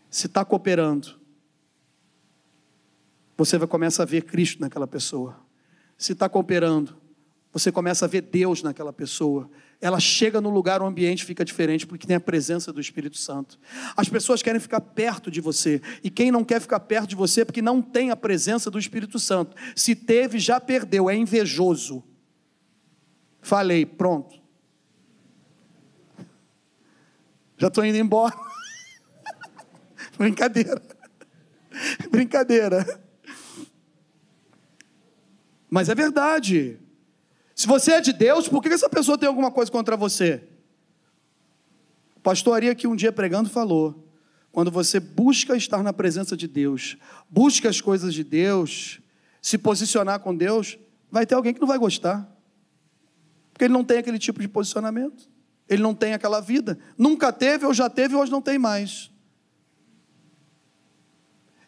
Se está cooperando, você vai começar a ver Cristo naquela pessoa se está cooperando, você começa a ver Deus naquela pessoa. Ela chega no lugar, o ambiente fica diferente, porque tem a presença do Espírito Santo. As pessoas querem ficar perto de você, e quem não quer ficar perto de você é porque não tem a presença do Espírito Santo. Se teve, já perdeu, é invejoso. Falei, pronto. Já estou indo embora. Brincadeira. Brincadeira. Mas é verdade. Se você é de Deus, por que essa pessoa tem alguma coisa contra você? O pastor Ari que um dia pregando falou: quando você busca estar na presença de Deus, busca as coisas de Deus, se posicionar com Deus, vai ter alguém que não vai gostar. Porque ele não tem aquele tipo de posicionamento. ele não tem aquela vida. Nunca teve, ou já teve, hoje não tem mais.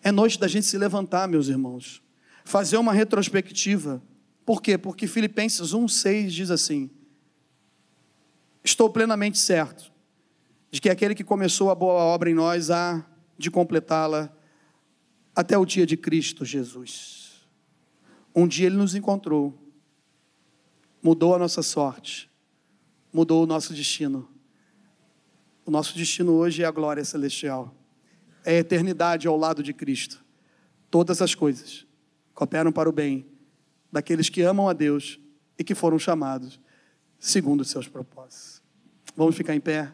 É noite da gente se levantar, meus irmãos, fazer uma retrospectiva. Por quê? Porque Filipenses 1,6 diz assim: Estou plenamente certo de que aquele que começou a boa obra em nós há de completá-la até o dia de Cristo Jesus. Um dia ele nos encontrou, mudou a nossa sorte, mudou o nosso destino. O nosso destino hoje é a glória celestial, é a eternidade ao lado de Cristo. Todas as coisas cooperam para o bem daqueles que amam a Deus e que foram chamados segundo os seus propósitos. Vamos ficar em pé.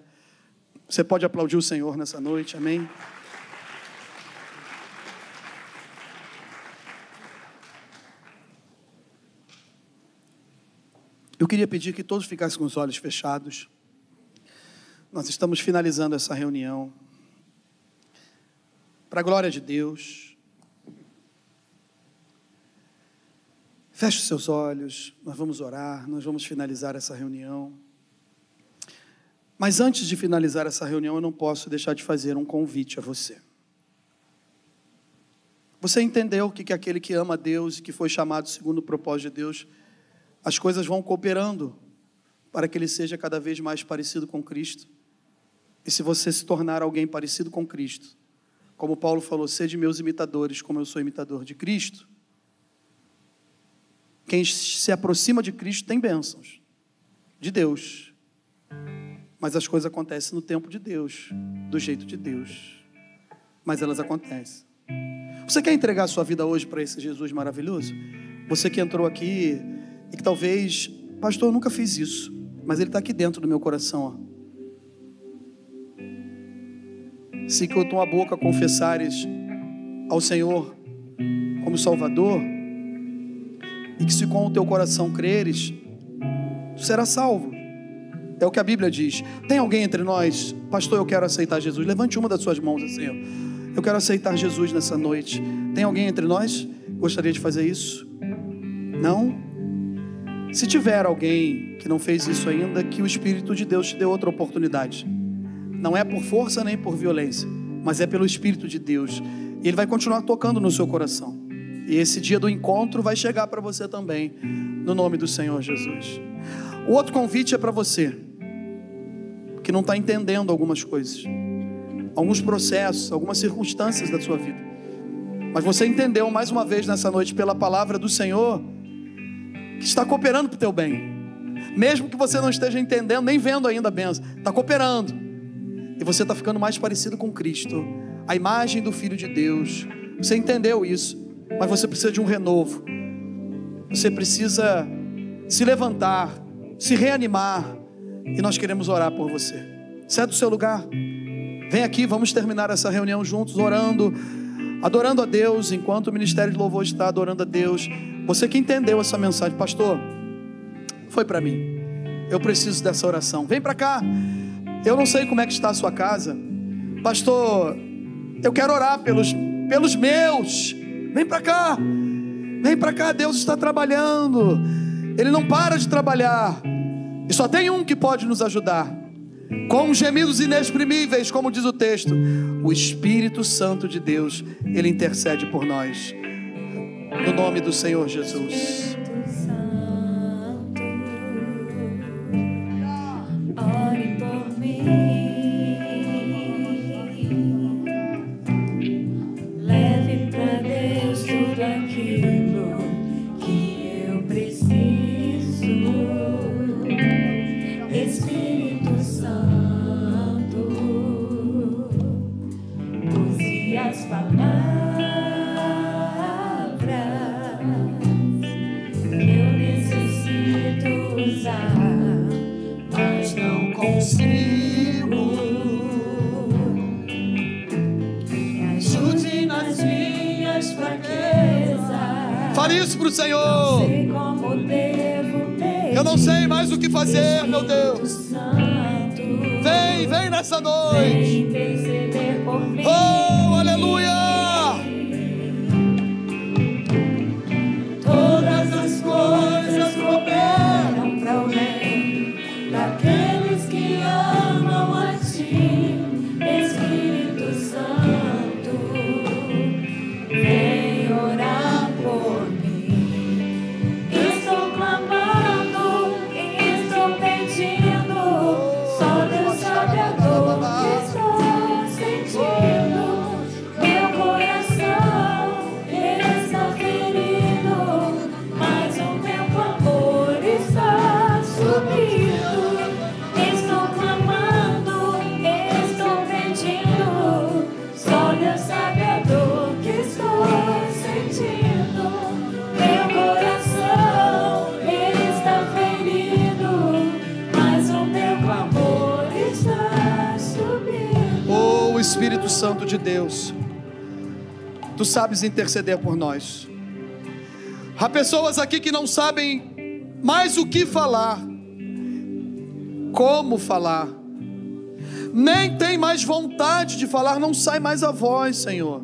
Você pode aplaudir o Senhor nessa noite, amém? Eu queria pedir que todos ficassem com os olhos fechados. Nós estamos finalizando essa reunião. Para a glória de Deus. Feche os seus olhos, nós vamos orar, nós vamos finalizar essa reunião. Mas antes de finalizar essa reunião, eu não posso deixar de fazer um convite a você. Você entendeu que, que aquele que ama Deus e que foi chamado segundo o propósito de Deus, as coisas vão cooperando para que ele seja cada vez mais parecido com Cristo. E se você se tornar alguém parecido com Cristo, como Paulo falou, sede meus imitadores, como eu sou imitador de Cristo. Quem se aproxima de Cristo tem bênçãos de Deus. Mas as coisas acontecem no tempo de Deus, do jeito de Deus. Mas elas acontecem. Você quer entregar a sua vida hoje para esse Jesus maravilhoso? Você que entrou aqui e que talvez, pastor, eu nunca fiz isso, mas ele está aqui dentro do meu coração. Ó. Se com a tua boca confessares ao Senhor como Salvador, e que se com o teu coração creres, tu serás salvo. É o que a Bíblia diz. Tem alguém entre nós, pastor, eu quero aceitar Jesus. Levante uma das suas mãos assim, ó. Eu quero aceitar Jesus nessa noite. Tem alguém entre nós gostaria de fazer isso? Não? Se tiver alguém que não fez isso ainda, que o Espírito de Deus te dê outra oportunidade. Não é por força nem por violência, mas é pelo Espírito de Deus. E Ele vai continuar tocando no seu coração. E esse dia do encontro vai chegar para você também, no nome do Senhor Jesus. O outro convite é para você, que não está entendendo algumas coisas, alguns processos, algumas circunstâncias da sua vida. Mas você entendeu mais uma vez nessa noite pela palavra do Senhor que está cooperando para o teu bem. Mesmo que você não esteja entendendo, nem vendo ainda a benção, está cooperando. E você está ficando mais parecido com Cristo, a imagem do Filho de Deus. Você entendeu isso, mas você precisa de um renovo. Você precisa se levantar, se reanimar. E nós queremos orar por você. Sai do seu lugar. Vem aqui, vamos terminar essa reunião juntos, orando, adorando a Deus, enquanto o ministério de louvor está adorando a Deus. Você que entendeu essa mensagem, pastor, foi para mim. Eu preciso dessa oração. Vem para cá. Eu não sei como é que está a sua casa. Pastor, eu quero orar pelos, pelos meus. Vem para cá. Vem para cá, Deus está trabalhando. Ele não para de trabalhar. E só tem um que pode nos ajudar. Com gemidos inexprimíveis, como diz o texto, o Espírito Santo de Deus, ele intercede por nós. No nome do Senhor Jesus. Santo de Deus, tu sabes interceder por nós. Há pessoas aqui que não sabem mais o que falar, como falar, nem tem mais vontade de falar, não sai mais a voz, Senhor.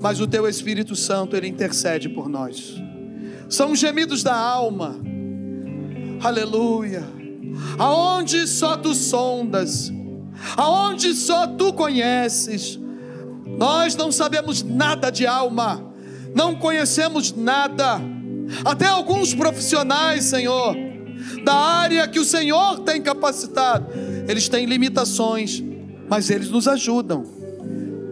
Mas o teu Espírito Santo, ele intercede por nós. São gemidos da alma. Aleluia. Aonde só tu sondas, aonde só tu conheces. Nós não sabemos nada de alma, não conhecemos nada. Até alguns profissionais, Senhor, da área que o Senhor tem capacitado, eles têm limitações, mas eles nos ajudam.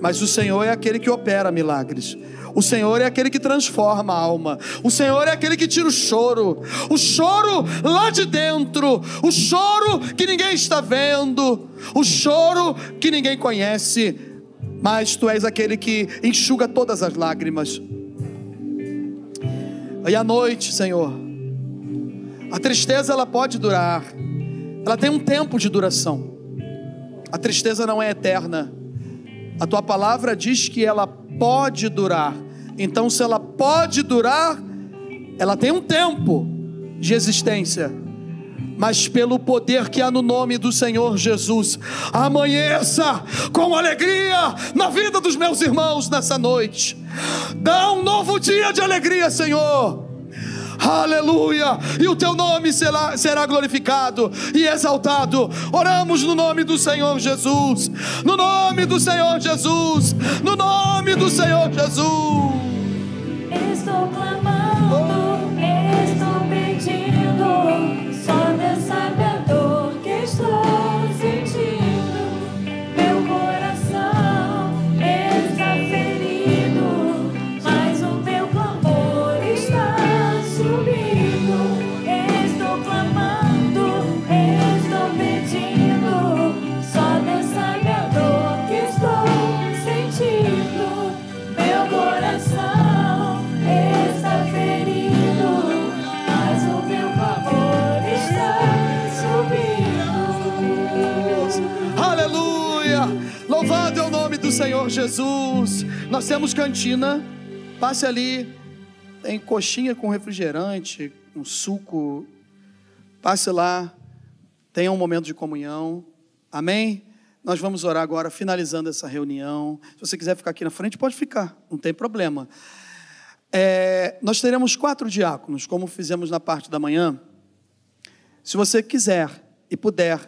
Mas o Senhor é aquele que opera milagres. O Senhor é aquele que transforma a alma. O Senhor é aquele que tira o choro. O choro lá de dentro. O choro que ninguém está vendo. O choro que ninguém conhece. Mas tu és aquele que enxuga todas as lágrimas. E à noite, Senhor, a tristeza ela pode durar. Ela tem um tempo de duração. A tristeza não é eterna. A tua palavra diz que ela pode durar. Então, se ela pode durar, ela tem um tempo de existência. Mas pelo poder que há no nome do Senhor Jesus, amanheça com alegria na vida dos meus irmãos nessa noite. Dá um novo dia de alegria, Senhor. Aleluia! E o teu nome será, será glorificado e exaltado. Oramos no nome do Senhor Jesus. No nome do Senhor Jesus. No nome do Senhor Jesus. Estou clamando, estou pedindo, só Deus sabe Senhor Jesus. Nós temos cantina. Passe ali. Tem coxinha com refrigerante, um suco. Passe lá. Tenha um momento de comunhão. Amém? Nós vamos orar agora, finalizando essa reunião. Se você quiser ficar aqui na frente, pode ficar, não tem problema. É, nós teremos quatro diáconos, como fizemos na parte da manhã. Se você quiser e puder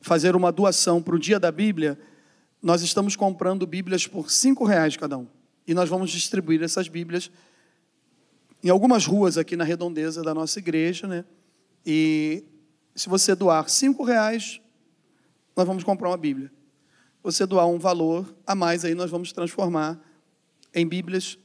fazer uma doação para o dia da Bíblia, nós estamos comprando Bíblias por cinco reais cada um. E nós vamos distribuir essas Bíblias em algumas ruas aqui na redondeza da nossa igreja, né? E se você doar cinco reais, nós vamos comprar uma Bíblia. Você doar um valor a mais aí, nós vamos transformar em Bíblias.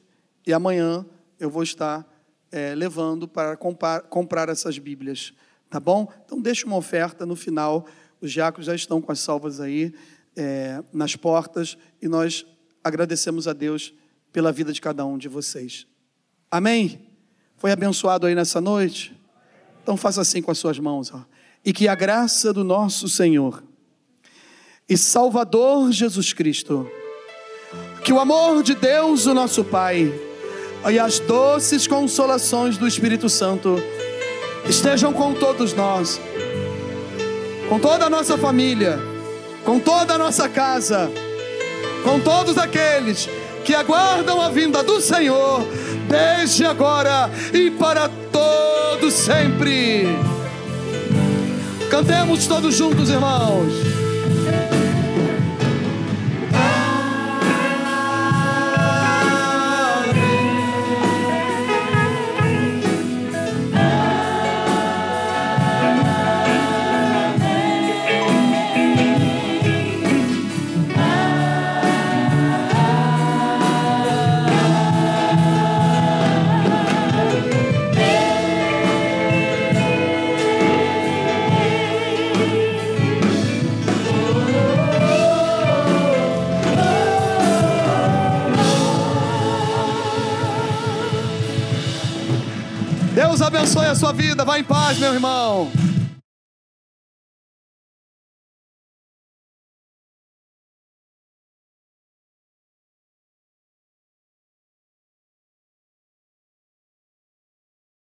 E amanhã eu vou estar eh, levando para comprar, comprar essas Bíblias. Tá bom? Então deixe uma oferta no final. Os diáconos já estão com as salvas aí eh, nas portas. E nós agradecemos a Deus pela vida de cada um de vocês. Amém? Foi abençoado aí nessa noite? Então faça assim com as suas mãos. Ó. E que a graça do nosso Senhor e Salvador Jesus Cristo, que o amor de Deus, o nosso Pai, e as doces consolações do Espírito Santo estejam com todos nós, com toda a nossa família, com toda a nossa casa, com todos aqueles que aguardam a vinda do Senhor, desde agora e para todos sempre. Cantemos todos juntos, irmãos. Abençoe a sua vida. Vá em paz, meu irmão.